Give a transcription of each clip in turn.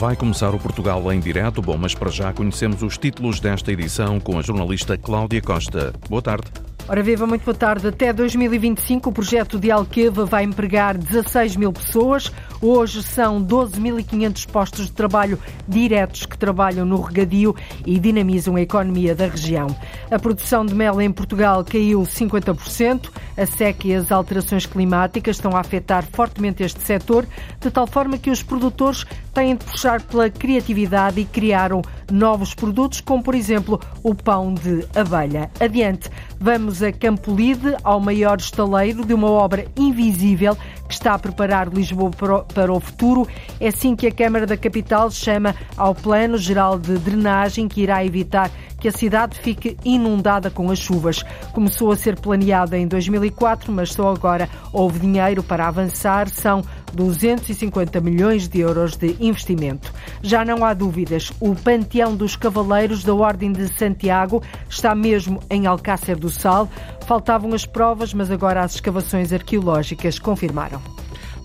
Vai começar o Portugal em direto. Bom, mas para já conhecemos os títulos desta edição com a jornalista Cláudia Costa. Boa tarde. Ora viva, muito boa tarde. Até 2025 o projeto de Alqueva vai empregar 16 mil pessoas. Hoje são 12.500 postos de trabalho diretos que trabalham no regadio e dinamizam a economia da região. A produção de mel em Portugal caiu 50%. A seca e as alterações climáticas estão a afetar fortemente este setor, de tal forma que os produtores têm de puxar pela criatividade e criaram novos produtos, como por exemplo o pão de abelha. Adiante, vamos a Campolide, ao maior estaleiro de uma obra invisível que está a preparar Lisboa para o futuro. É assim que a Câmara da Capital chama ao Plano Geral de Drenagem, que irá evitar que a cidade fique inundada com as chuvas. Começou a ser planeada em 2004, mas só agora houve dinheiro para avançar. São 250 milhões de euros de investimento. Já não há dúvidas, o Panteão dos Cavaleiros da Ordem de Santiago está mesmo em Alcácer do Sal. Faltavam as provas, mas agora as escavações arqueológicas confirmaram.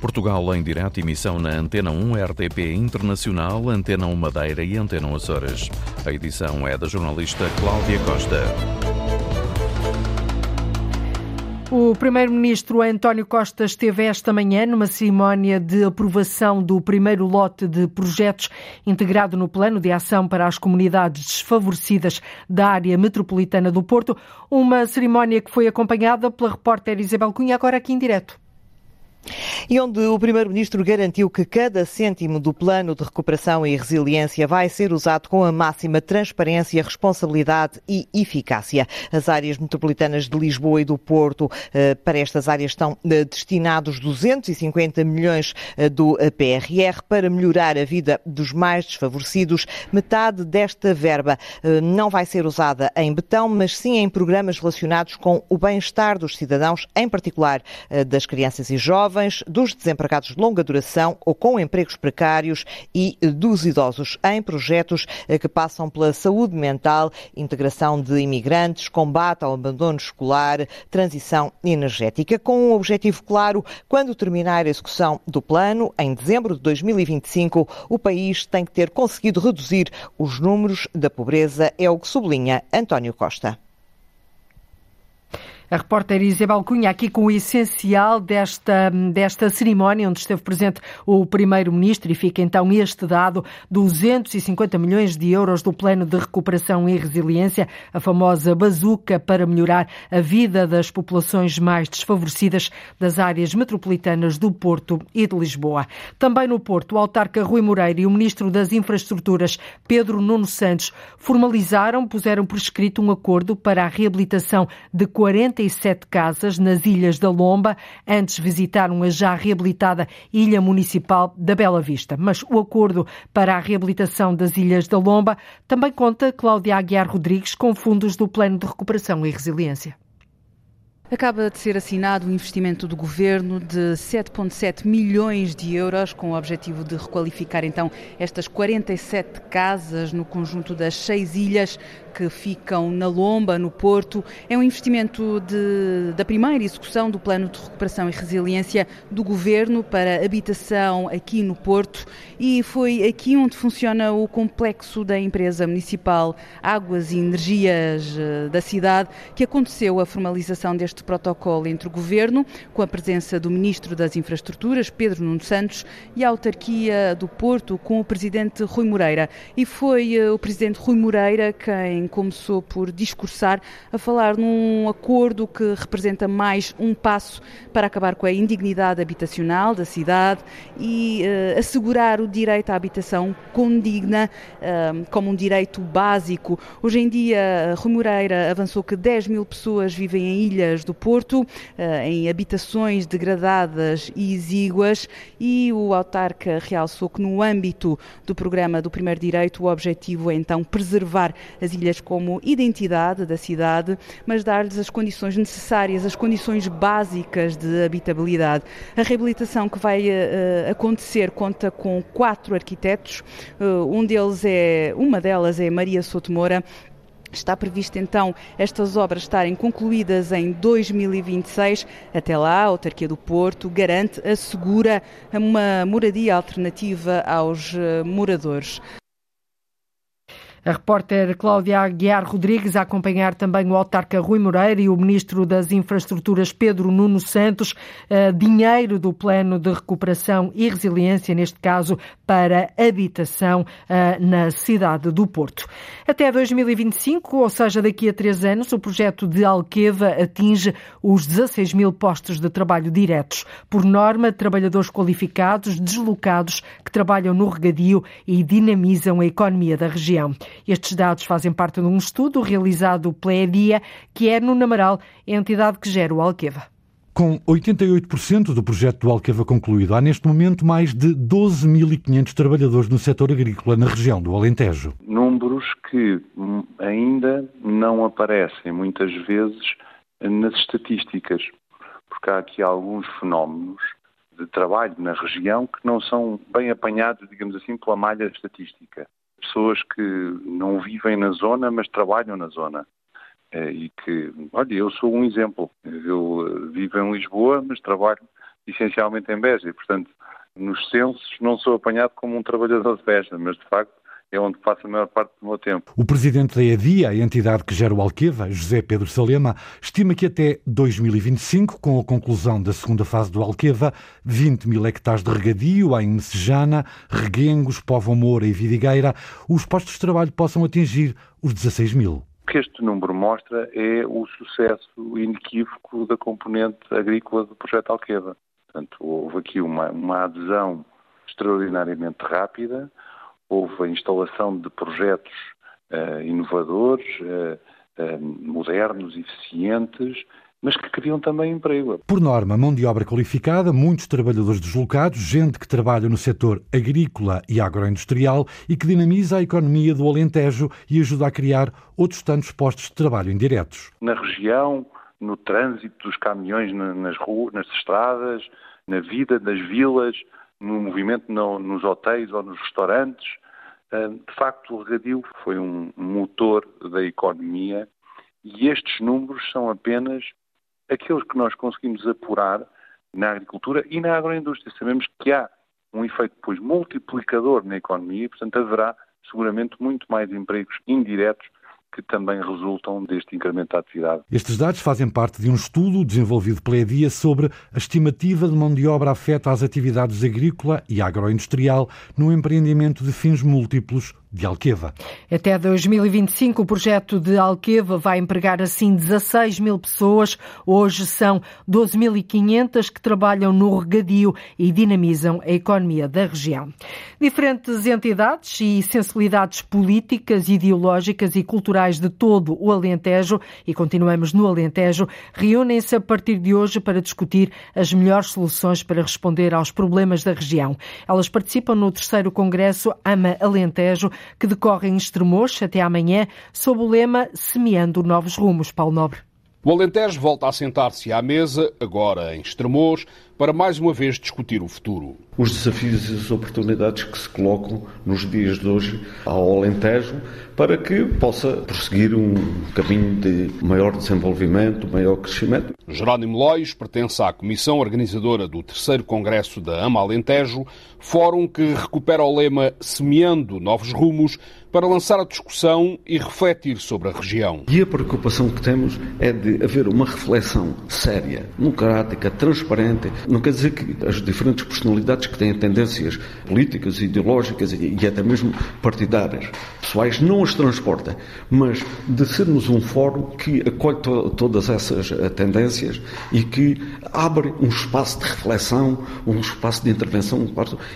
Portugal em direto emissão na Antena 1 RTP Internacional, Antena 1 Madeira e Antena Açores. A edição é da jornalista Cláudia Costa. O primeiro-ministro António Costa esteve esta manhã numa cerimónia de aprovação do primeiro lote de projetos integrado no Plano de Ação para as Comunidades Desfavorecidas da área metropolitana do Porto, uma cerimónia que foi acompanhada pela repórter Isabel Cunha, agora aqui em direto e onde o Primeiro-Ministro garantiu que cada cêntimo do plano de recuperação e resiliência vai ser usado com a máxima transparência, responsabilidade e eficácia. As áreas metropolitanas de Lisboa e do Porto, eh, para estas áreas estão eh, destinados 250 milhões eh, do PRR para melhorar a vida dos mais desfavorecidos. Metade desta verba não vai ser usada em betão, mas sim em programas relacionados com o bem-estar dos cidadãos, em particular das crianças e jovens, dos desempregados de longa duração ou com empregos precários e dos idosos em projetos eh, que passam pela saúde mental, integração de imigrantes, combate ao abandono escolar, transição energética, com um objetivo claro, quando terminar a execução do plano, em dezembro de 2025, o país tem que ter conseguido reduzir os números da pobreza, é o que sublinha António Costa. A repórter Isabel Cunha aqui com o essencial desta, desta cerimónia, onde esteve presente o Primeiro-Ministro e fica então este dado, 250 milhões de euros do Plano de Recuperação e Resiliência, a famosa bazuca para melhorar a vida das populações mais desfavorecidas das áreas metropolitanas do Porto e de Lisboa. Também no Porto, o autarca Rui Moreira e o Ministro das Infraestruturas, Pedro Nuno Santos, formalizaram, puseram por escrito um acordo para a reabilitação de 40 47 casas nas Ilhas da Lomba. Antes visitaram a já reabilitada Ilha Municipal da Bela Vista. Mas o acordo para a reabilitação das Ilhas da Lomba também conta Cláudia Aguiar Rodrigues com fundos do Plano de Recuperação e Resiliência. Acaba de ser assinado um investimento do governo de 7,7 milhões de euros, com o objetivo de requalificar então estas 47 casas no conjunto das seis ilhas que ficam na Lomba, no Porto. É um investimento de, da primeira execução do Plano de Recuperação e Resiliência do Governo para habitação aqui no Porto e foi aqui onde funciona o complexo da empresa municipal Águas e Energias eh, da cidade que aconteceu a formalização deste protocolo entre o Governo, com a presença do Ministro das Infraestruturas, Pedro Nuno Santos, e a autarquia do Porto, com o Presidente Rui Moreira. E foi eh, o Presidente Rui Moreira quem começou por discursar, a falar num acordo que representa mais um passo para acabar com a indignidade habitacional da cidade e uh, assegurar o direito à habitação condigna uh, como um direito básico. Hoje em dia, Rui Moreira avançou que 10 mil pessoas vivem em ilhas do Porto, uh, em habitações degradadas e exíguas, e o autarca realçou que no âmbito do programa do Primeiro Direito, o objetivo é então preservar as ilhas como identidade da cidade, mas dar-lhes as condições necessárias, as condições básicas de habitabilidade. A reabilitação que vai uh, acontecer conta com quatro arquitetos, uh, um deles é, uma delas é Maria Sotomora, Está previsto então estas obras estarem concluídas em 2026. Até lá, a autarquia do Porto garante, assegura uma moradia alternativa aos eh, moradores. A repórter Cláudia Aguiar Rodrigues a acompanhar também o autarca Rui Moreira e o ministro das Infraestruturas Pedro Nuno Santos. Uh, dinheiro do Plano de Recuperação e Resiliência, neste caso, para habitação uh, na cidade do Porto. Até 2025, ou seja, daqui a três anos, o projeto de Alqueva atinge os 16 mil postos de trabalho diretos. Por norma, trabalhadores qualificados, deslocados, que trabalham no regadio e dinamizam a economia da região. Estes dados fazem parte de um estudo realizado pela EDIA, que é no Namaral, a entidade que gera o Alqueva. Com 88% do projeto do Alqueva concluído, há neste momento mais de 12.500 trabalhadores no setor agrícola na região do Alentejo. Números que ainda não aparecem muitas vezes nas estatísticas, porque há aqui alguns fenómenos de trabalho na região que não são bem apanhados, digamos assim, pela malha estatística pessoas que não vivem na zona, mas trabalham na zona. Eh, e que, olha, eu sou um exemplo. Eu eh, vivo em Lisboa, mas trabalho essencialmente em Beja. E, portanto, nos censos não sou apanhado como um trabalhador de Beja, mas de facto é onde passo a maior parte do meu tempo. O presidente da EDIA, a entidade que gera o Alqueva, José Pedro Salema, estima que até 2025, com a conclusão da segunda fase do Alqueva, 20 mil hectares de regadio em Messejana, Reguengos, Povo Moura e Vidigueira, os postos de trabalho possam atingir os 16 mil. O que este número mostra é o sucesso inequívoco da componente agrícola do projeto Alqueva. Portanto, houve aqui uma, uma adesão extraordinariamente rápida, houve a instalação de projetos uh, inovadores, uh, uh, modernos, eficientes, mas que criam também emprego. Por norma, mão de obra qualificada, muitos trabalhadores deslocados, gente que trabalha no setor agrícola e agroindustrial e que dinamiza a economia do Alentejo e ajuda a criar outros tantos postos de trabalho indiretos. Na região, no trânsito dos caminhões nas ruas, nas estradas, na vida das vilas, no movimento no, nos hotéis ou nos restaurantes. De facto, o regadio foi um motor da economia e estes números são apenas aqueles que nós conseguimos apurar na agricultura e na agroindústria. Sabemos que há um efeito depois multiplicador na economia e, portanto, haverá seguramente muito mais empregos indiretos que também resultam deste incremento da atividade. Estes dados fazem parte de um estudo desenvolvido pela EDIA sobre a estimativa de mão de obra afeta às atividades agrícola e agroindustrial no empreendimento de fins múltiplos de Alqueva. Até 2025, o projeto de Alqueva vai empregar assim 16 mil pessoas. Hoje são 12.500 que trabalham no regadio e dinamizam a economia da região. Diferentes entidades e sensibilidades políticas, ideológicas e culturais de todo o Alentejo, e continuamos no Alentejo, reúnem-se a partir de hoje para discutir as melhores soluções para responder aos problemas da região. Elas participam no terceiro Congresso AMA Alentejo, que decorre em Estremoz até amanhã, sob o lema Semeando Novos Rumos. Paulo Nobre. O Alentejo volta a sentar-se à mesa, agora em Estremoz, para mais uma vez discutir o futuro. Os desafios e as oportunidades que se colocam nos dias de hoje ao Alentejo para que possa prosseguir um caminho de maior desenvolvimento, maior crescimento. Jerónimo Lois pertence à comissão organizadora do terceiro Congresso da AMA Alentejo, fórum que recupera o lema Semeando Novos Rumos para lançar a discussão e refletir sobre a região. E a preocupação que temos é de haver uma reflexão séria, democrática, transparente. Não quer dizer que as diferentes personalidades que têm tendências políticas, ideológicas e até mesmo partidárias, pessoais, não as transporta, mas de sermos um fórum que acolhe to todas essas eh, tendências e que abre um espaço de reflexão, um espaço de intervenção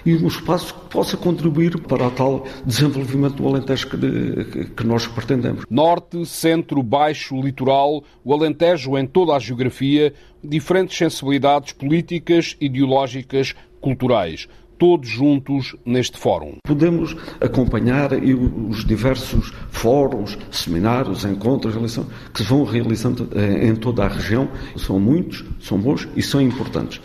e um espaço que possa contribuir para o tal desenvolvimento do Alentejo que, que nós pretendemos. Norte, centro, baixo, litoral, o Alentejo em toda a geografia, diferentes sensibilidades políticas, ideológicas, culturais todos juntos neste fórum. Podemos acompanhar os diversos fóruns, seminários, encontros que se vão realizando eh, em toda a região. São muitos, são bons e são importantes.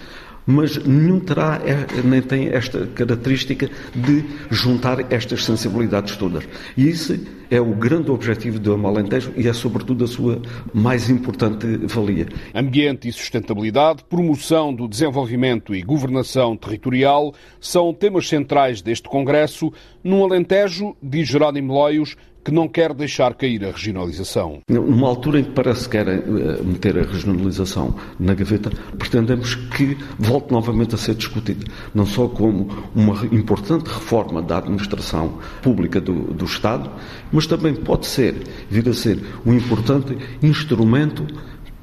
Mas nenhum terá, é, nem tem esta característica de juntar estas sensibilidades todas. E isso é o grande objetivo do Amalentejo e é, sobretudo, a sua mais importante valia. Ambiente e sustentabilidade, promoção do desenvolvimento e governação territorial são temas centrais deste Congresso, num Alentejo, diz Jerónimo Loios, que não quer deixar cair a regionalização. Numa altura em que parece que quer eh, meter a regionalização na gaveta, pretendemos que volte novamente a ser discutida, não só como uma importante reforma da administração pública do, do Estado, mas também pode ser, vir a ser, um importante instrumento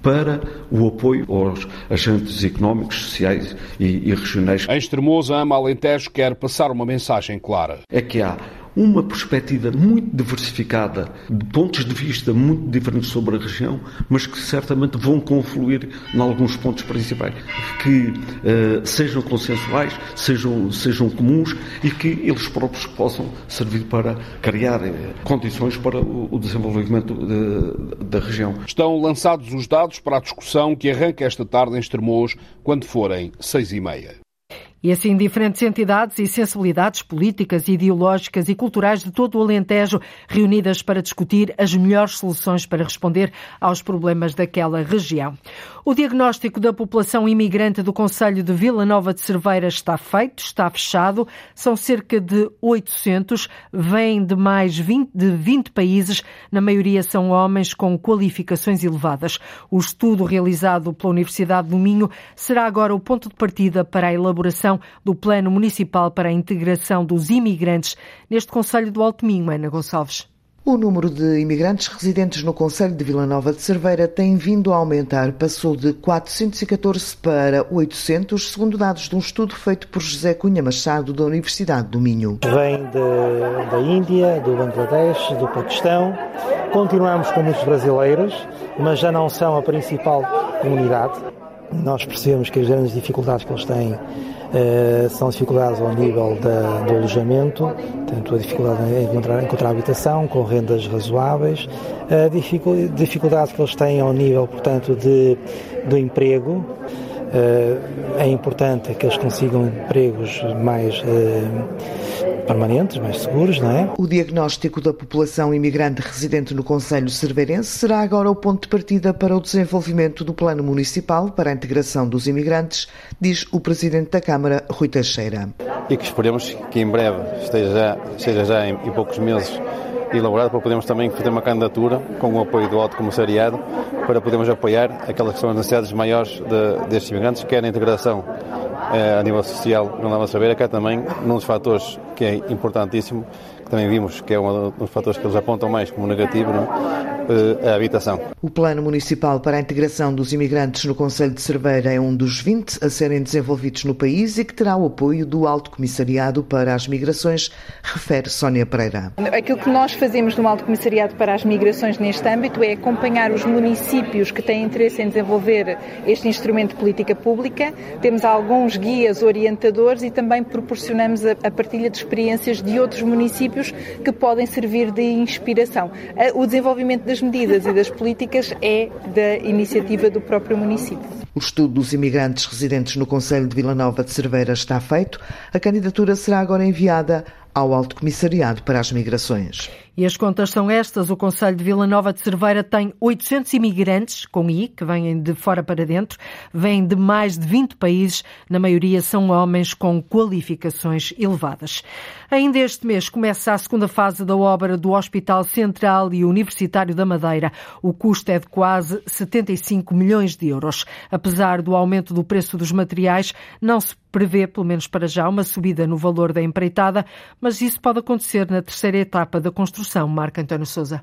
para o apoio aos agentes económicos, sociais e, e regionais. Em Extremosa, Ama Alentejo quer passar uma mensagem clara. É que há uma perspectiva muito diversificada, de pontos de vista muito diferentes sobre a região, mas que certamente vão confluir em alguns pontos principais, que uh, sejam consensuais, sejam, sejam comuns e que eles próprios possam servir para criar uh, condições para o, o desenvolvimento de, da região. Estão lançados os dados para a discussão que arranca esta tarde em Estremoz, quando forem seis e meia. E assim, diferentes entidades e sensibilidades políticas, ideológicas e culturais de todo o Alentejo reunidas para discutir as melhores soluções para responder aos problemas daquela região. O diagnóstico da população imigrante do Conselho de Vila Nova de Cerveira está feito, está fechado. São cerca de 800, vêm de mais 20, de 20 países, na maioria são homens com qualificações elevadas. O estudo realizado pela Universidade do Minho será agora o ponto de partida para a elaboração do Plano Municipal para a Integração dos Imigrantes neste Conselho do Alto Minho, Ana Gonçalves. O número de imigrantes residentes no Conselho de Vila Nova de Cerveira tem vindo a aumentar. Passou de 414 para 800, segundo dados de um estudo feito por José Cunha Machado, da Universidade do Minho. Vem de, da Índia, do Bangladesh, do Paquistão. Continuamos com muitos brasileiros, mas já não são a principal comunidade. Nós percebemos que as grandes dificuldades que eles têm são dificuldades ao nível da, do alojamento, tanto a dificuldade em encontrar, encontrar habitação com rendas razoáveis, a dificuldade que eles têm ao nível, portanto, de, do emprego, é importante que eles consigam empregos mais eh, permanentes, mais seguros, não é? O diagnóstico da população imigrante residente no Conselho Cerveirense será agora o ponto de partida para o desenvolvimento do Plano Municipal para a Integração dos Imigrantes, diz o Presidente da Câmara, Rui Teixeira. E que esperemos que em breve esteja já, esteja já em, em poucos meses elaborado para podermos também fazer uma candidatura com o apoio do Alto Comissariado para podermos apoiar aquelas que são as necessidades maiores de, destes imigrantes, quer a integração a nível social não dá a saber, quer também num dos fatores que é importantíssimo, que também vimos que é um dos fatores que eles apontam mais como negativo, não? Eh, a habitação. O Plano Municipal para a Integração dos Imigrantes no Conselho de Cerveira é um dos 20 a serem desenvolvidos no país e que terá o apoio do Alto Comissariado para as Migrações, refere Sónia Pereira. Aquilo que nós fazemos no Alto Comissariado para as Migrações neste âmbito é acompanhar os municípios que têm interesse em desenvolver este instrumento de política pública. Temos alguns guias orientadores e também proporcionamos a partilha de experiências de outros municípios que podem servir de inspiração. O desenvolvimento das medidas e das políticas é da iniciativa do próprio município. O estudo dos imigrantes residentes no Conselho de Vila Nova de Cerveira está feito. A candidatura será agora enviada ao Alto Comissariado para as Migrações. E as contas são estas. O Conselho de Vila Nova de Cerveira tem 800 imigrantes, com I, que vêm de fora para dentro, vêm de mais de 20 países, na maioria são homens com qualificações elevadas. Ainda este mês começa a segunda fase da obra do Hospital Central e Universitário da Madeira. O custo é de quase 75 milhões de euros. Apesar do aumento do preço dos materiais, não se prevê, pelo menos para já, uma subida no valor da empreitada, mas isso pode acontecer na terceira etapa da construção. Marco António Souza.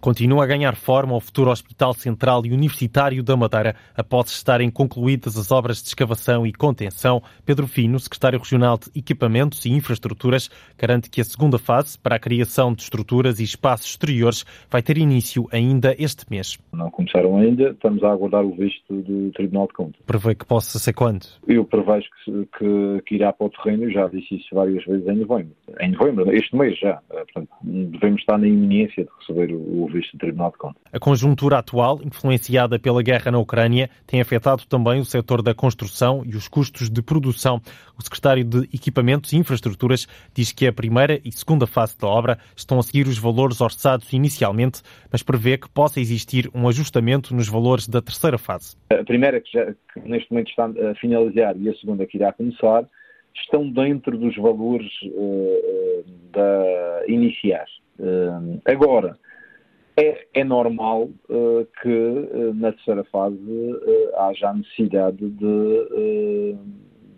Continua a ganhar forma o futuro Hospital Central e Universitário da Madeira após estarem concluídas as obras de escavação e contenção. Pedro Fino, secretário regional de Equipamentos e Infraestruturas, garante que a segunda fase para a criação de estruturas e espaços exteriores vai ter início ainda este mês. Não começaram ainda, estamos a aguardar o visto do Tribunal de Contas. Prevê que possa ser quando? Eu prevejo que, que, que irá para o terreno, já disse isso várias vezes em novembro. Em novembro, este mês já. Portanto, devemos estar na iminência de receber o visto do Tribunal de Contas. A conjuntura atual, influenciada pela guerra na Ucrânia, tem afetado também o setor da construção e os custos de produção. O secretário de Equipamentos e Infraestruturas diz que a primeira e segunda fase da obra estão a seguir os valores orçados inicialmente, mas prevê que possa existir um ajustamento nos valores da terceira fase. A primeira, que, já, que neste momento está a finalizar, e a segunda, que irá começar, estão dentro dos valores uh, da iniciais. Uh, agora, é, é normal uh, que na terceira fase haja a necessidade de,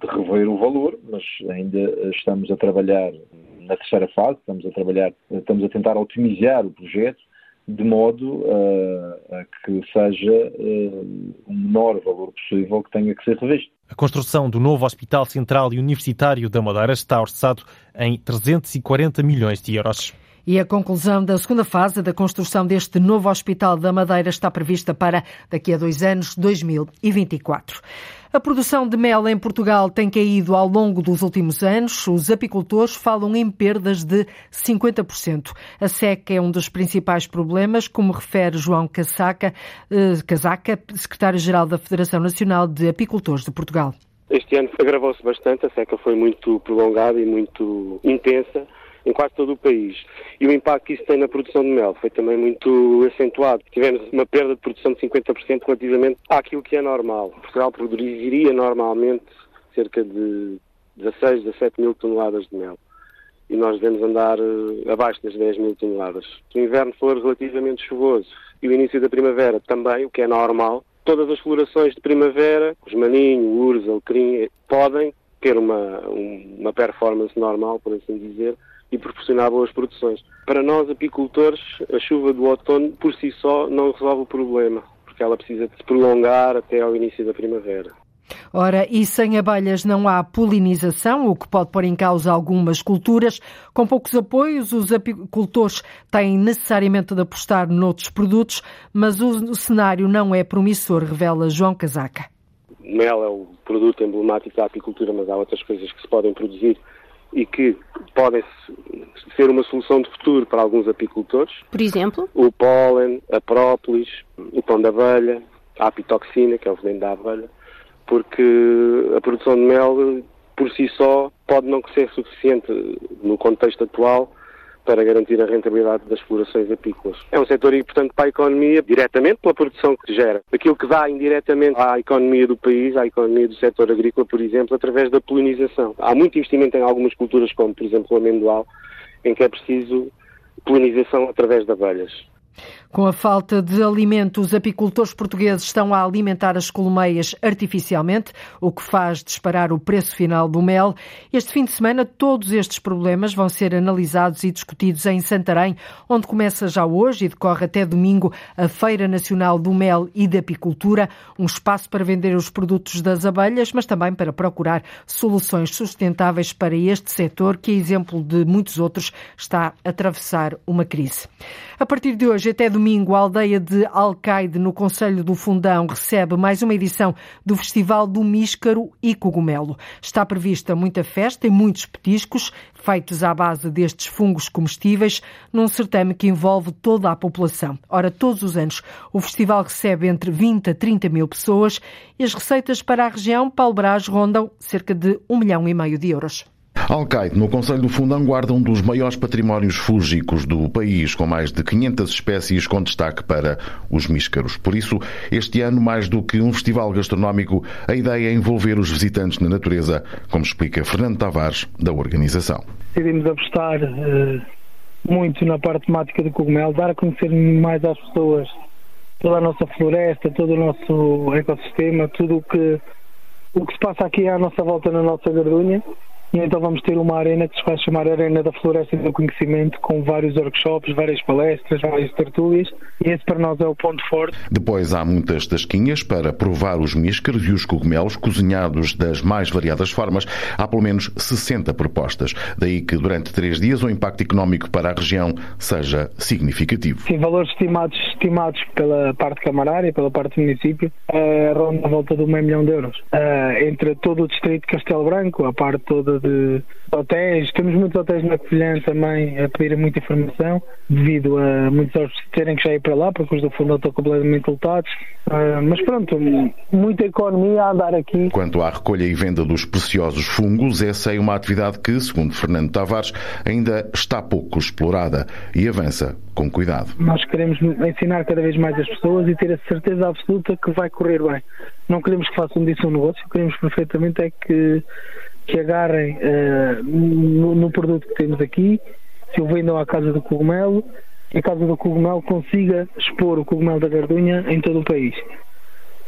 de rever o valor, mas ainda estamos a trabalhar na terceira fase, estamos a trabalhar, estamos a tentar otimizar o projeto de modo uh, a que seja uh, o menor valor possível que tenha que ser revisto. A construção do novo Hospital Central e Universitário da Madeira está orçado em 340 milhões de euros. E a conclusão da segunda fase da construção deste novo Hospital da Madeira está prevista para daqui a dois anos, 2024. A produção de mel em Portugal tem caído ao longo dos últimos anos. Os apicultores falam em perdas de 50%. A seca é um dos principais problemas, como refere João Casaca, eh, Casaca secretário-geral da Federação Nacional de Apicultores de Portugal. Este ano agravou-se bastante, a seca foi muito prolongada e muito intensa em quase todo o país. E o impacto que isso tem na produção de mel foi também muito acentuado. Tivemos uma perda de produção de 50% relativamente àquilo que é normal. Portugal produziria normalmente cerca de 16, 17 mil toneladas de mel. E nós devemos andar uh, abaixo das 10 mil toneladas. Se o inverno for relativamente chuvoso e o início da primavera também, o que é normal, todas as florações de primavera, os maninho, o urso, alecrim, podem ter uma, uma performance normal, por assim dizer, e proporcionar boas produções. Para nós, apicultores, a chuva do outono por si só não resolve o problema, porque ela precisa de se prolongar até ao início da primavera. Ora, e sem abelhas não há polinização, o que pode pôr em causa algumas culturas. Com poucos apoios, os apicultores têm necessariamente de apostar noutros produtos, mas o cenário não é promissor, revela João Casaca. Mel é o produto emblemático da apicultura, mas há outras coisas que se podem produzir e que podem ser uma solução de futuro para alguns apicultores. Por exemplo? O pólen, a própolis, o pão da abelha, a apitoxina, que é o veneno da abelha, porque a produção de mel por si só pode não ser suficiente no contexto atual para garantir a rentabilidade das explorações apícolas. É um setor importante para a economia, diretamente pela produção que gera. Aquilo que dá indiretamente à economia do país, à economia do setor agrícola, por exemplo, através da polinização. Há muito investimento em algumas culturas, como por exemplo o amendoal, em que é preciso polinização através de abelhas. Com a falta de alimento, os apicultores portugueses estão a alimentar as colmeias artificialmente, o que faz disparar o preço final do mel. Este fim de semana, todos estes problemas vão ser analisados e discutidos em Santarém, onde começa já hoje e decorre até domingo a Feira Nacional do Mel e da Apicultura, um espaço para vender os produtos das abelhas, mas também para procurar soluções sustentáveis para este setor, que, a exemplo de muitos outros, está a atravessar uma crise. A partir de hoje, até domingo, a aldeia de Alcaide, no Conselho do Fundão, recebe mais uma edição do Festival do Míscaro e Cogumelo. Está prevista muita festa e muitos petiscos, feitos à base destes fungos comestíveis, num certame que envolve toda a população. Ora, todos os anos, o festival recebe entre 20 a 30 mil pessoas e as receitas para a região Paulo Brás rondam cerca de um milhão e meio de euros. Alcaide, no Conselho do Fundão, guarda um dos maiores patrimónios fúngicos do país, com mais de 500 espécies, com destaque para os míscaros. Por isso, este ano, mais do que um festival gastronómico, a ideia é envolver os visitantes na natureza, como explica Fernando Tavares, da organização. Decidimos apostar uh, muito na parte temática do cogumelo, dar a conhecer mais às pessoas toda a nossa floresta, todo o nosso ecossistema, tudo o que, o que se passa aqui à nossa volta na nossa gardunha e então vamos ter uma arena que se vai chamar Arena da Floresta do Conhecimento, com vários workshops, várias palestras, várias tertúlias, e esse para nós é o ponto forte. Depois há muitas tasquinhas para provar os míscaros e os cogumelos cozinhados das mais variadas formas. Há pelo menos 60 propostas. Daí que durante três dias o impacto económico para a região seja significativo. Sim, valores estimados, estimados pela parte camarária, pela parte do município, uh, ronda a volta de um meio milhão de euros. Uh, entre todo o distrito de Castelo Branco, a parte toda de hotéis. Temos muitos hotéis na Covilhã também a pedir muita informação, devido a muitos hóspedes terem que já ir para lá, porque os do fundo estão completamente lotados. Uh, mas pronto, muita economia a andar aqui. Quanto à recolha e venda dos preciosos fungos, essa é uma atividade que, segundo Fernando Tavares, ainda está pouco explorada e avança com cuidado. Nós queremos ensinar cada vez mais as pessoas e ter a certeza absoluta que vai correr bem. Não queremos que façam disso um negócio, queremos perfeitamente é que, que agarrem uh, no, no, produto que temos aqui, se o vendam à Casa do Cogumelo, e a Casa do Cogumelo consiga expor o cogumelo da gardunha em todo o país.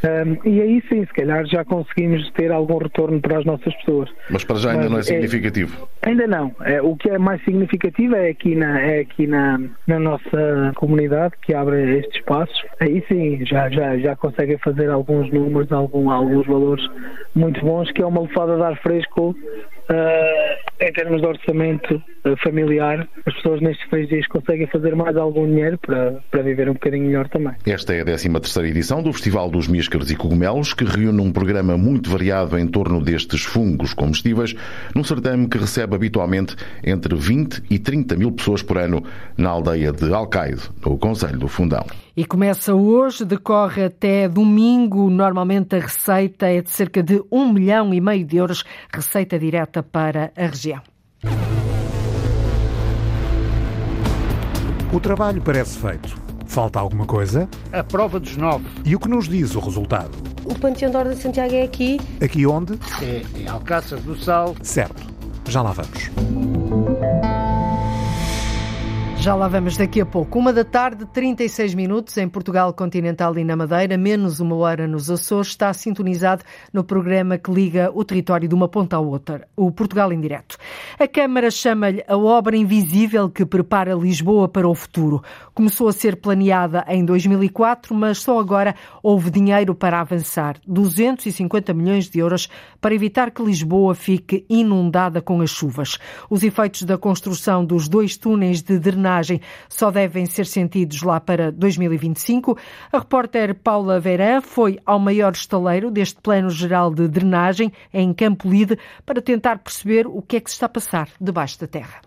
Um, e aí sim, se calhar já conseguimos ter algum retorno para as nossas pessoas. Mas para já ainda Mas não é significativo? É, ainda não. É, o que é mais significativo é aqui, na, é aqui na, na nossa comunidade que abre estes espaços. Aí sim, já, já, já conseguem fazer alguns números, algum, alguns valores muito bons, que é uma lefada de ar fresco em termos de orçamento uh, familiar, as pessoas nestes três dias conseguem fazer mais algum dinheiro para, para viver um bocadinho melhor também. Esta é a 13 terceira edição do Festival dos Míscaros e Cogumelos, que reúne um programa muito variado em torno destes fungos comestíveis, num certame que recebe habitualmente entre 20 e 30 mil pessoas por ano na aldeia de Alcaide, no Conselho do Fundão. E começa hoje, decorre até domingo. Normalmente a receita é de cerca de um milhão e meio de euros, receita direta para a região. O trabalho parece feito. Falta alguma coisa? A prova dos nove. E o que nos diz o resultado? O Panteão da Ordem de Santiago é aqui. Aqui onde? É em Alcácer do Sal. Certo. Já lá vamos. Já lá vamos daqui a pouco. Uma da tarde, 36 minutos em Portugal continental e na Madeira, menos uma hora nos Açores, está sintonizado no programa que liga o território de uma ponta à outra, o Portugal em Direto. A Câmara chama-lhe a obra invisível que prepara Lisboa para o futuro. Começou a ser planeada em 2004, mas só agora houve dinheiro para avançar. 250 milhões de euros para evitar que Lisboa fique inundada com as chuvas. Os efeitos da construção dos dois túneis de drenagem só devem ser sentidos lá para 2025. A repórter Paula Verã foi ao maior estaleiro deste Plano Geral de Drenagem, em Campo Lide, para tentar perceber o que é que se está a passar debaixo da terra.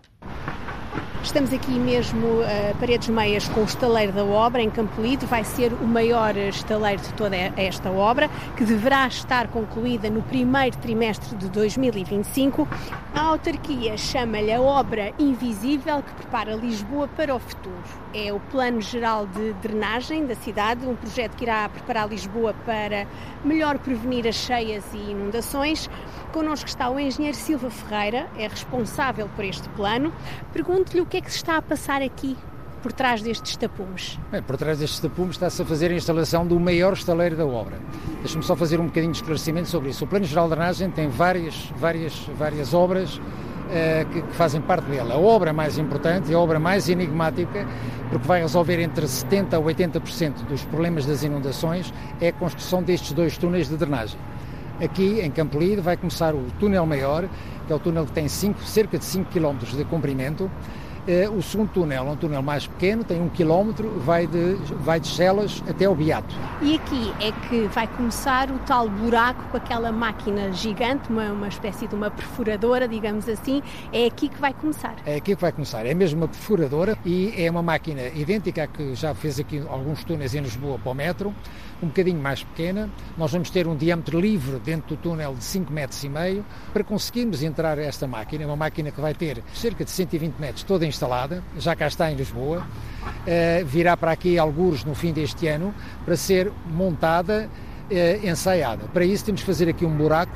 Estamos aqui mesmo uh, paredes meias com o estaleiro da obra em Campolide. Vai ser o maior estaleiro de toda esta obra, que deverá estar concluída no primeiro trimestre de 2025. A autarquia chama-lhe a obra invisível que prepara Lisboa para o futuro. É o Plano Geral de Drenagem da cidade, um projeto que irá preparar Lisboa para melhor prevenir as cheias e inundações. Connosco está o engenheiro Silva Ferreira, é responsável por este plano. Pergunto-lhe o que é que se está a passar aqui por trás destes tapumes? Bem, por trás destes tapumes está-se a fazer a instalação do maior estaleiro da obra. Deixe-me só fazer um bocadinho de esclarecimento sobre isso. O Plano Geral de Drenagem tem várias, várias, várias obras uh, que, que, fazem parte dele. A obra mais importante a obra mais enigmática, porque vai resolver entre 70% a 80% dos problemas das inundações, é a construção destes dois túneis de drenagem. Aqui em Campolide vai começar o túnel maior, que é o túnel que tem cinco, cerca de 5 km de comprimento. Eh, o segundo túnel é um túnel mais pequeno, tem um quilómetro, vai de, vai de Chelas até o Beato. E aqui é que vai começar o tal buraco com aquela máquina gigante, uma, uma espécie de uma perfuradora, digamos assim. É aqui que vai começar. É aqui que vai começar. É mesmo uma perfuradora e é uma máquina idêntica à que já fez aqui alguns túneis em Lisboa para o metro um bocadinho mais pequena. Nós vamos ter um diâmetro livre dentro do túnel de 5 metros e meio para conseguirmos entrar esta máquina, uma máquina que vai ter cerca de 120 metros toda instalada, já cá está em Lisboa, uh, virá para aqui alguns no fim deste ano para ser montada, uh, ensaiada. Para isso temos que fazer aqui um buraco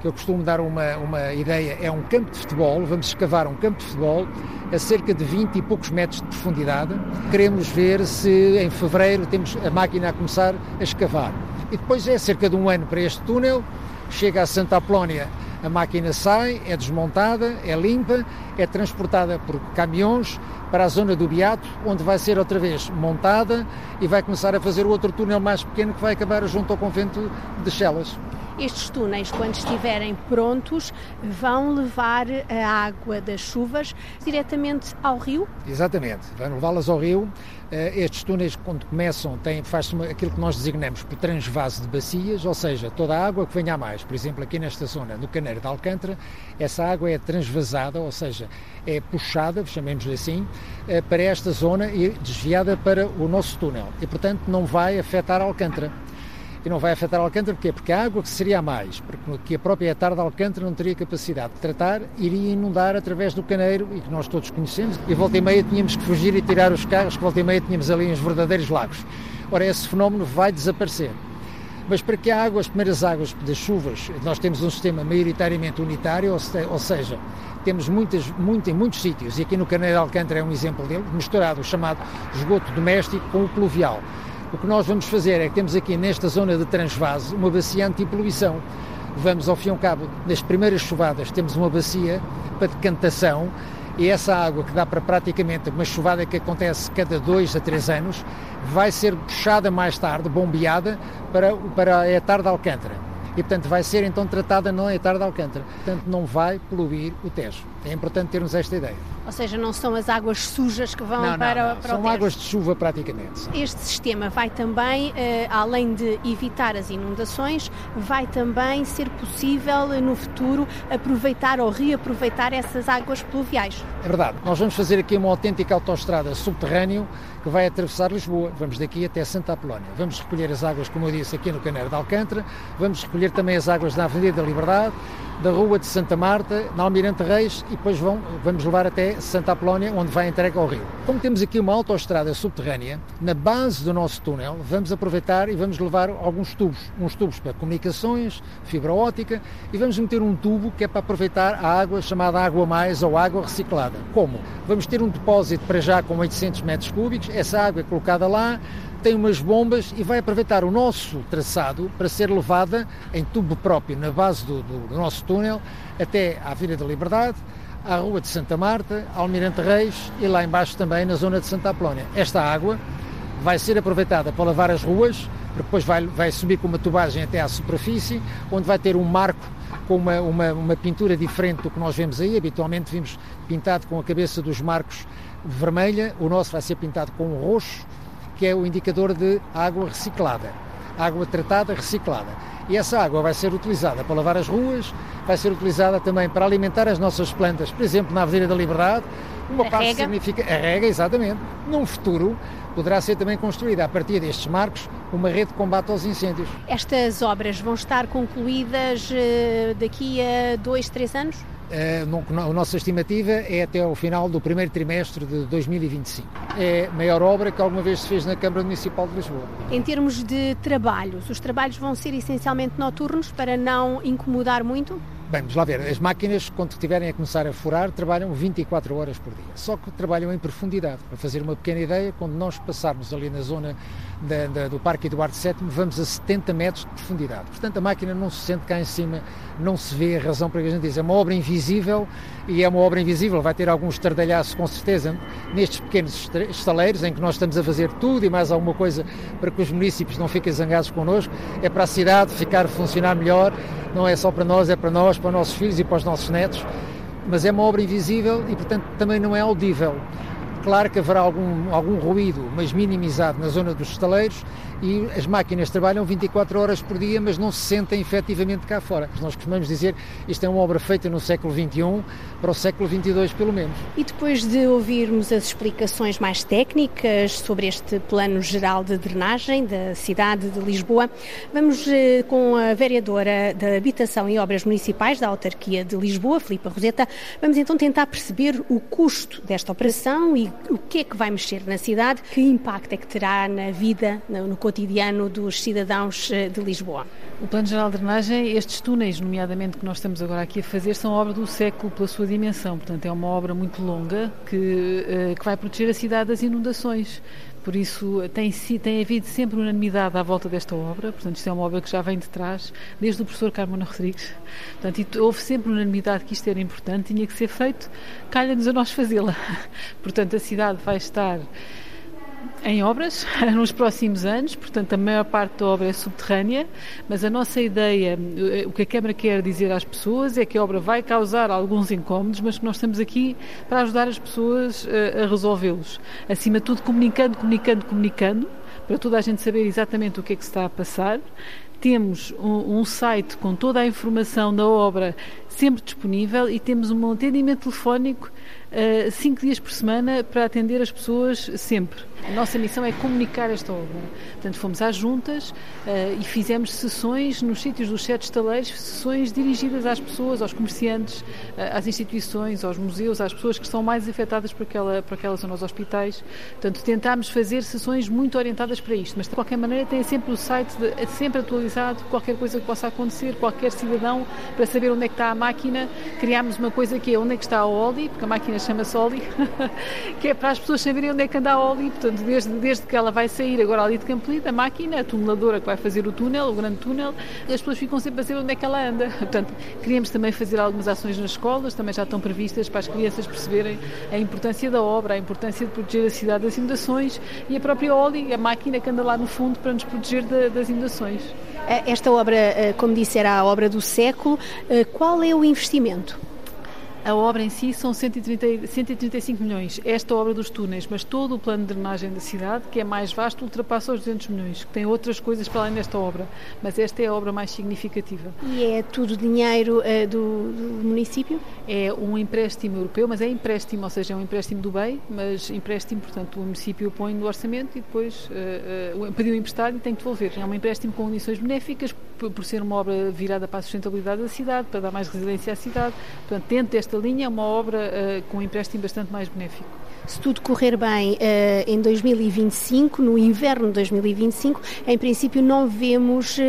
que eu costumo dar uma, uma ideia, é um campo de futebol, vamos escavar um campo de futebol a cerca de 20 e poucos metros de profundidade. Queremos ver se em fevereiro temos a máquina a começar a escavar. E depois é cerca de um ano para este túnel, chega a Santa Apolónia, a máquina sai, é desmontada, é limpa, é transportada por caminhões para a zona do Beato, onde vai ser outra vez montada e vai começar a fazer outro túnel mais pequeno que vai acabar junto ao convento de Chelas. Estes túneis, quando estiverem prontos, vão levar a água das chuvas diretamente ao rio? Exatamente, vão levá-las ao rio. Eh, estes túneis, quando começam, faz-se aquilo que nós designamos por transvase de bacias, ou seja, toda a água que venha a mais, por exemplo, aqui nesta zona, no Caneiro de Alcântara, essa água é transvasada, ou seja, é puxada, chamemos-lhe assim, eh, para esta zona e desviada para o nosso túnel. E, portanto, não vai afetar Alcântara e não vai afetar Alcântara, porquê? Porque a água que seria a mais, porque a própria etar de Alcântara não teria capacidade de tratar, iria inundar através do caneiro, e que nós todos conhecemos, e volta e meia tínhamos que fugir e tirar os carros, que volta e meia tínhamos ali uns verdadeiros lagos. Ora, esse fenómeno vai desaparecer. Mas para que a água, as primeiras águas das chuvas, nós temos um sistema maioritariamente unitário, ou seja, temos muitas, muito, em muitos sítios, e aqui no Caneiro de Alcântara é um exemplo dele, misturado o chamado esgoto doméstico com o pluvial. O que nós vamos fazer é que temos aqui nesta zona de transvase uma bacia anti-poluição. Vamos, ao fim e ao cabo, nas primeiras chuvadas, temos uma bacia para decantação e essa água que dá para praticamente uma chuvada que acontece cada dois a três anos vai ser puxada mais tarde, bombeada, para, para a etar de Alcântara. E, portanto, vai ser então tratada na etar de Alcântara. Portanto, não vai poluir o Tejo. É importante termos esta ideia. Ou seja, não são as águas sujas que vão não, para, não, não. para são o São águas de chuva praticamente. Este sistema vai também, eh, além de evitar as inundações, vai também ser possível no futuro aproveitar ou reaproveitar essas águas pluviais. É verdade. Nós vamos fazer aqui uma autêntica autoestrada subterrânea que vai atravessar Lisboa. Vamos daqui até Santa Apolónia. Vamos recolher as águas, como eu disse, aqui no Caneiro de Alcântara. Vamos recolher também as águas da Avenida da Liberdade da Rua de Santa Marta, na Almirante Reis, e depois vão, vamos levar até Santa Apolónia, onde vai entregue ao rio. Como temos aqui uma autoestrada subterrânea, na base do nosso túnel, vamos aproveitar e vamos levar alguns tubos, uns tubos para comunicações, fibra óptica, e vamos meter um tubo que é para aproveitar a água chamada água mais ou água reciclada. Como? Vamos ter um depósito para já com 800 metros cúbicos, essa água é colocada lá, tem umas bombas e vai aproveitar o nosso traçado para ser levada em tubo próprio na base do, do, nosso túnel até à Vila da Liberdade, à Rua de Santa Marta, Almirante Reis e lá embaixo também na zona de Santa Apolónia. Esta água vai ser aproveitada para lavar as ruas, depois vai, vai subir com uma tubagem até à superfície, onde vai ter um marco com uma, uma, uma pintura diferente do que nós vemos aí. Habitualmente vimos pintado com a cabeça dos marcos vermelha, o nosso vai ser pintado com roxo que é o indicador de água reciclada, água tratada reciclada. E essa água vai ser utilizada para lavar as ruas, vai ser utilizada também para alimentar as nossas plantas, por exemplo, na Avenida da Liberdade. Uma a parte rega. significa a rega, exatamente. Num futuro poderá ser também construída a partir destes marcos uma rede de combate aos incêndios. Estas obras vão estar concluídas eh, daqui a dois, três anos? Uh, a nossa estimativa é até ao final do primeiro trimestre de 2025. É a maior obra que alguma vez se fez na Câmara Municipal de Lisboa. Em termos de trabalhos, os trabalhos vão ser essencialmente noturnos para não incomodar muito? Bem, vamos lá ver. As máquinas, quando estiverem a começar a furar, trabalham 24 horas por dia. Só que trabalham em profundidade. Para fazer uma pequena ideia, quando nós passarmos ali na zona da, da, do Parque Eduardo VII, vamos a 70 metros de profundidade. Portanto, a máquina não se sente cá em cima, não se vê a razão para que a gente diz. É uma obra invisível e é uma obra invisível. Vai ter alguns estardalhaços, com certeza, nestes pequenos estaleiros, em que nós estamos a fazer tudo e mais alguma coisa para que os municípios não fiquem zangados connosco. É para a cidade ficar a funcionar melhor. Não é só para nós, é para nós, para os nossos filhos e para os nossos netos. Mas é uma obra invisível e, portanto, também não é audível. Claro que haverá algum, algum ruído, mas minimizado na zona dos estaleiros e as máquinas trabalham 24 horas por dia, mas não se sentem efetivamente cá fora. Nós costumamos dizer isto é uma obra feita no século XXI para o século XXII, pelo menos. E depois de ouvirmos as explicações mais técnicas sobre este plano geral de drenagem da cidade de Lisboa, vamos eh, com a vereadora da Habitação e Obras Municipais da Autarquia de Lisboa, Filipa Roseta, vamos então tentar perceber o custo desta operação e o que é que vai mexer na cidade, que impacto é que terá na vida, no cotidiano dos cidadãos eh, de Lisboa. O Plano Geral de Drenagem, estes túneis, nomeadamente que nós estamos agora aqui a fazer, são obra do século pela sua dimensão. Portanto, é uma obra muito longa que, eh, que vai proteger a cidade das inundações. Por isso, tem, tem havido sempre unanimidade à volta desta obra. Portanto, isto é uma obra que já vem de trás, desde o professor Carmona Rodrigues. Portanto, houve sempre unanimidade que isto era importante, tinha que ser feito, calha-nos a nós fazê-la. Portanto, a cidade vai estar em obras nos próximos anos, portanto a maior parte da obra é subterrânea, mas a nossa ideia, o que a Câmara quer dizer às pessoas é que a obra vai causar alguns incómodos, mas que nós estamos aqui para ajudar as pessoas a, a resolvê-los. Acima de tudo, comunicando, comunicando, comunicando, para toda a gente saber exatamente o que é que se está a passar. Temos um, um site com toda a informação da obra sempre disponível e temos um atendimento telefónico uh, cinco dias por semana para atender as pessoas sempre. A nossa missão é comunicar esta obra. Portanto, fomos às juntas uh, e fizemos sessões nos sítios dos sete estaleiros, sessões dirigidas às pessoas, aos comerciantes, uh, às instituições, aos museus, às pessoas que são mais afetadas por aquela, por aquela zona, aos hospitais. Portanto, tentámos fazer sessões muito orientadas para isto, mas de qualquer maneira tem sempre o site de, sempre atualizado, qualquer coisa que possa acontecer, qualquer cidadão, para saber onde é que está a máquina. Criámos uma coisa que é onde é que está a Oli, porque a máquina chama-se Oli, que é para as pessoas saberem onde é que anda a Oli, portanto, desde, desde que ela vai sair agora ali de Campolite, a máquina, a tuneladora que vai fazer o túnel, o grande túnel, as pessoas ficam sempre a saber onde é que ela anda. Portanto, queríamos também fazer algumas ações nas escolas, também já estão previstas para as crianças perceberem a importância da obra, a importância de proteger a cidade das inundações e a própria Oli, a máquina que anda lá no fundo para nos proteger das inundações. Esta obra, eh, como disse, era a obra do século. Eh, qual é o investimento? A obra em si são 130, 135 milhões. Esta obra dos túneis, mas todo o plano de drenagem da cidade, que é mais vasto, ultrapassa os 200 milhões, que tem outras coisas para além desta obra. Mas esta é a obra mais significativa. E é tudo dinheiro uh, do, do, município? É um empréstimo europeu, mas é empréstimo, ou seja, é um empréstimo do BEI, mas empréstimo, portanto, o município põe no orçamento e depois uh, uh, pediu emprestado e tem que devolver. É um empréstimo com condições benéficas, por, por ser uma obra virada para a sustentabilidade da cidade, para dar mais resiliência à cidade. Portanto, dentro desta esta linha é uma obra uh, com um empréstimo bastante mais benéfico. Se tudo correr bem uh, em 2025, no inverno de 2025, em princípio não vemos uh,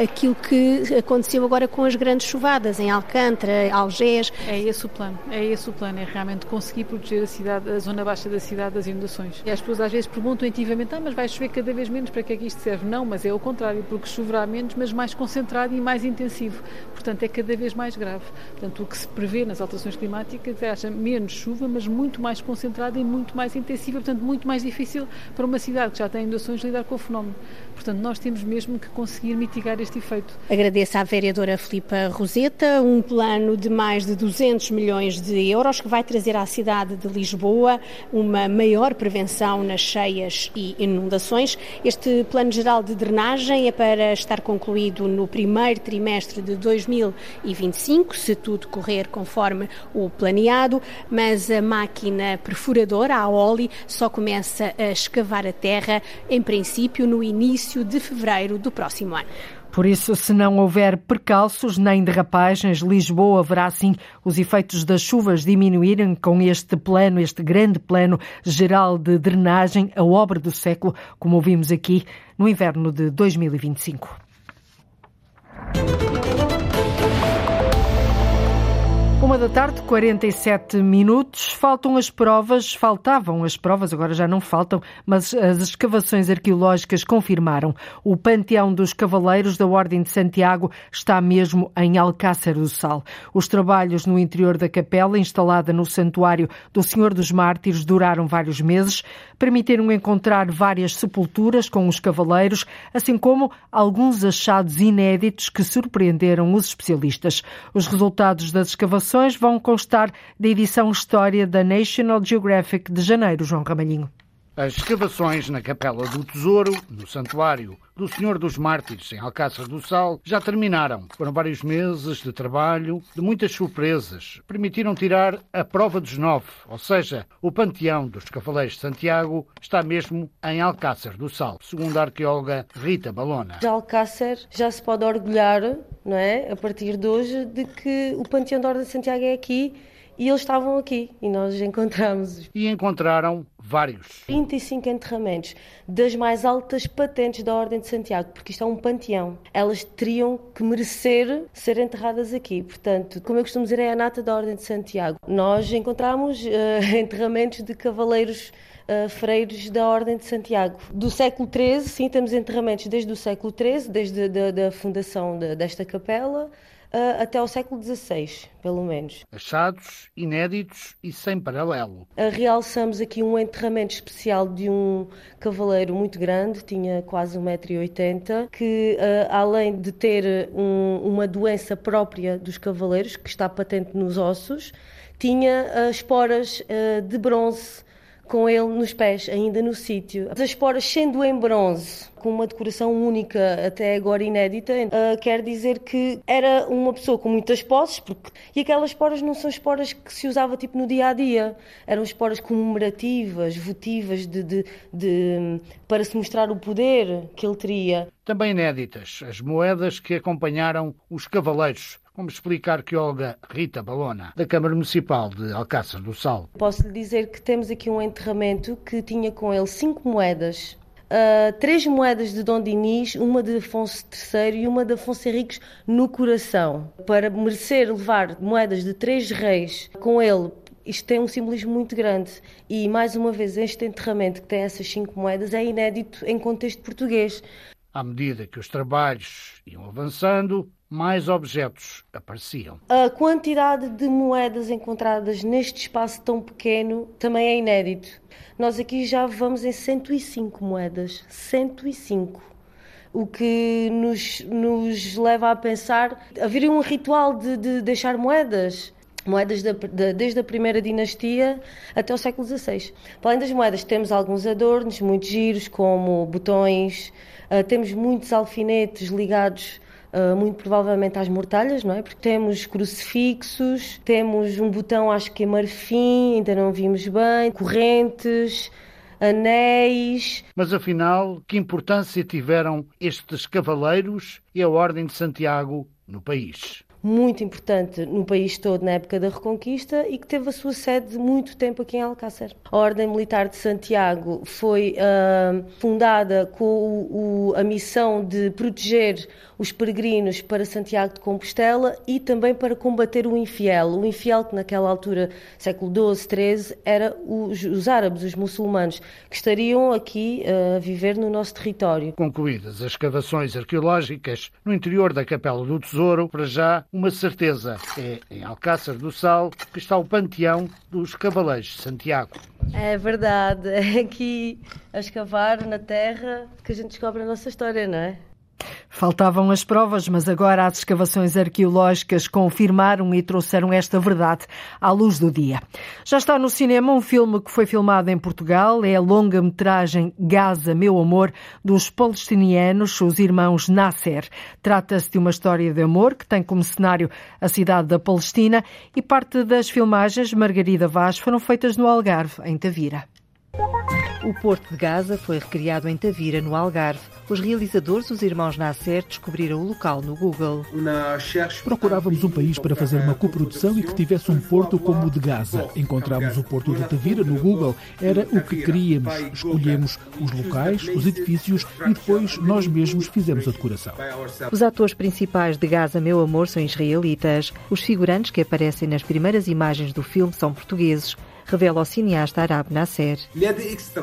aquilo que aconteceu agora com as grandes chuvadas em Alcântara, Algés. É esse o plano, é esse o plano, é realmente conseguir proteger a cidade, a zona baixa da cidade das inundações. E as pessoas às vezes perguntam intuitivamente, ah, mas vai chover cada vez menos, para que é que isto serve? Não, mas é o contrário, porque choverá menos, mas mais concentrado e mais intensivo. Portanto, é cada vez mais grave. Portanto, o que se prevê nas alterações climáticas é haja menos chuva, mas muito mais concentrada e muito mais intensiva, portanto, muito mais difícil para uma cidade que já tem inundações lidar com o fenómeno. Portanto, nós temos mesmo que conseguir mitigar este efeito. Agradeço à vereadora Filipa Roseta um plano de mais de 200 milhões de euros que vai trazer à cidade de Lisboa uma maior prevenção nas cheias e inundações. Este plano geral de drenagem é para estar concluído no primeiro trimestre de 2025, se tudo correr conforme o planeado, mas a máquina perfuradora, a OLI, só começa a escavar a terra, em princípio, no início de fevereiro do próximo ano. Por isso, se não houver percalços nem derrapagens, Lisboa verá sim os efeitos das chuvas diminuírem com este plano, este grande plano geral de drenagem, a obra do século, como ouvimos aqui no inverno de 2025. Uma da tarde, 47 minutos. Faltam as provas, faltavam as provas, agora já não faltam, mas as escavações arqueológicas confirmaram. O Panteão dos Cavaleiros da Ordem de Santiago está mesmo em Alcácer do Sal. Os trabalhos no interior da capela, instalada no Santuário do Senhor dos Mártires, duraram vários meses, permitiram encontrar várias sepulturas com os cavaleiros, assim como alguns achados inéditos que surpreenderam os especialistas. Os resultados das escavações vão constar da edição História da National Geographic de janeiro, João Ramalhinho. As escavações na Capela do Tesouro, no Santuário do Senhor dos Mártires, em Alcácer do Sal, já terminaram. Foram vários meses de trabalho, de muitas surpresas. Permitiram tirar a prova dos nove, ou seja, o panteão dos Cavaleiros de Santiago está mesmo em Alcácer do Sal, segundo a arqueóloga Rita Balona. De Alcácer já se pode orgulhar, não é, a partir de hoje, de que o panteão da Ordem de Santiago é aqui e eles estavam aqui e nós encontramos. E encontraram vários. 35 enterramentos das mais altas patentes da Ordem de Santiago, porque isto é um panteão. Elas teriam que merecer ser enterradas aqui. Portanto, como eu costumo dizer, é a nata da Ordem de Santiago. Nós encontramos uh, enterramentos de cavaleiros uh, freiros da Ordem de Santiago. Do século XIII, sim, temos enterramentos desde o século XIII, desde a da fundação de, desta capela, uh, até ao século XVI, pelo menos. Achados, inéditos e sem paralelo. Uh, realçamos aqui um enterramento especial de um cavaleiro muito grande, tinha quase 1,80m, que uh, além de ter um, uma doença própria dos cavaleiros, que está patente nos ossos, tinha esporas de bronze com ele nos pés, ainda no sítio. As esporas sendo em bronze, com uma decoração única, até agora inédita, uh, quer dizer que era uma pessoa com muitas posses, porque... e aquelas esporas não são esporas que se usava tipo no dia a dia, eram esporas comemorativas, votivas, de, de, de, para se mostrar o poder que ele teria. Também inéditas, as moedas que acompanharam os cavaleiros como explicar que Olga Rita Balona, da Câmara Municipal de Alcácer do Sal. Posso lhe dizer que temos aqui um enterramento que tinha com ele cinco moedas. Uh, três moedas de Dom Dinis, uma de Afonso III e uma de Afonso Henriques no coração. Para merecer levar moedas de três reis com ele, isto tem um simbolismo muito grande. E, mais uma vez, este enterramento que tem essas cinco moedas é inédito em contexto português. À medida que os trabalhos iam avançando, mais objetos apareciam. A quantidade de moedas encontradas neste espaço tão pequeno também é inédito. Nós aqui já vamos em 105 moedas. 105 o que nos, nos leva a pensar haveria um ritual de, de deixar moedas moedas de, de, desde a primeira dinastia até o século XVI. Para além das moedas, temos alguns adornos muito giros, como botões, uh, temos muitos alfinetes ligados Uh, muito provavelmente às mortalhas, não é? Porque temos crucifixos, temos um botão, acho que é marfim, ainda não vimos bem, correntes, anéis. Mas afinal, que importância tiveram estes cavaleiros e a Ordem de Santiago no país? Muito importante no país todo na época da Reconquista e que teve a sua sede muito tempo aqui em Alcácer. A Ordem Militar de Santiago foi uh, fundada com o, o, a missão de proteger os peregrinos para Santiago de Compostela e também para combater o infiel. O infiel que naquela altura, século XII, XIII, era os, os árabes, os muçulmanos, que estariam aqui uh, a viver no nosso território. Concluídas as escavações arqueológicas no interior da Capela do Tesouro, para já uma certeza. É em Alcácer do Sal que está o panteão dos Cavaleiros de Santiago. É verdade, é aqui a escavar na terra que a gente descobre a nossa história, não é? Faltavam as provas, mas agora as escavações arqueológicas confirmaram e trouxeram esta verdade à luz do dia. Já está no cinema um filme que foi filmado em Portugal, é a longa-metragem Gaza, Meu Amor, dos palestinianos, os irmãos Nasser. Trata-se de uma história de amor que tem como cenário a cidade da Palestina e parte das filmagens Margarida Vaz foram feitas no Algarve, em Tavira. O Porto de Gaza foi recriado em Tavira, no Algarve. Os realizadores, os irmãos Nasser, descobriram o local no Google. Procurávamos um país para fazer uma coprodução e que tivesse um porto como o de Gaza. Encontramos o Porto de Tavira no Google. Era o que queríamos. Escolhemos os locais, os edifícios e depois nós mesmos fizemos a decoração. Os atores principais de Gaza, Meu Amor, são israelitas. Os figurantes que aparecem nas primeiras imagens do filme são portugueses revela o cineasta Arab Nasser.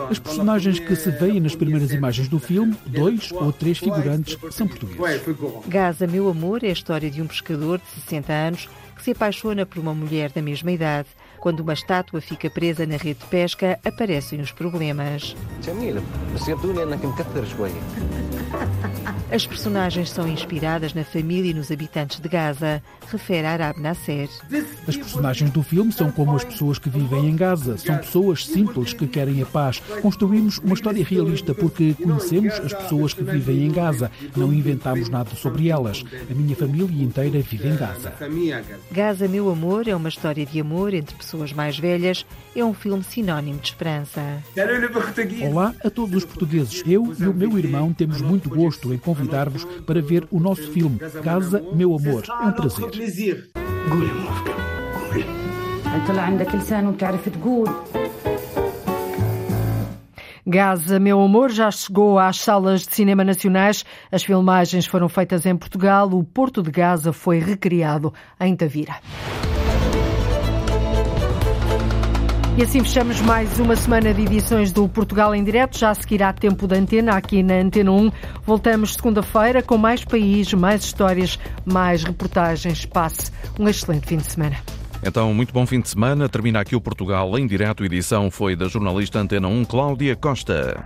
As personagens que se veem nas primeiras imagens do filme, dois ou três figurantes, são portugueses. Gaza, Meu Amor, é a história de um pescador de 60 anos que se apaixona por uma mulher da mesma idade. Quando uma estátua fica presa na rede de pesca, aparecem os problemas. As personagens são inspiradas na família e nos habitantes de Gaza, refere Arab Nasser. As personagens do filme são como as pessoas que vivem em Gaza. São pessoas simples que querem a paz. Construímos uma história realista porque conhecemos as pessoas que vivem em Gaza. Não inventamos nada sobre elas. A minha família inteira vive em Gaza. Gaza, meu amor, é uma história de amor entre pessoas mais velhas. É um filme sinónimo de esperança. Olá a todos os portugueses. Eu e o meu irmão temos muito gosto em convidar-vos para ver o nosso filme Casa, meu amor. É um prazer. Gaza, meu amor, já chegou às salas de cinema nacionais. As filmagens foram feitas em Portugal. O Porto de Gaza foi recriado em Tavira. E assim fechamos mais uma semana de edições do Portugal em Direto. Já seguirá tempo de antena aqui na Antena 1. Voltamos segunda-feira com mais país, mais histórias, mais reportagens. Passe um excelente fim de semana. Então, muito bom fim de semana. Termina aqui o Portugal em Direto. Edição foi da jornalista Antena 1, Cláudia Costa.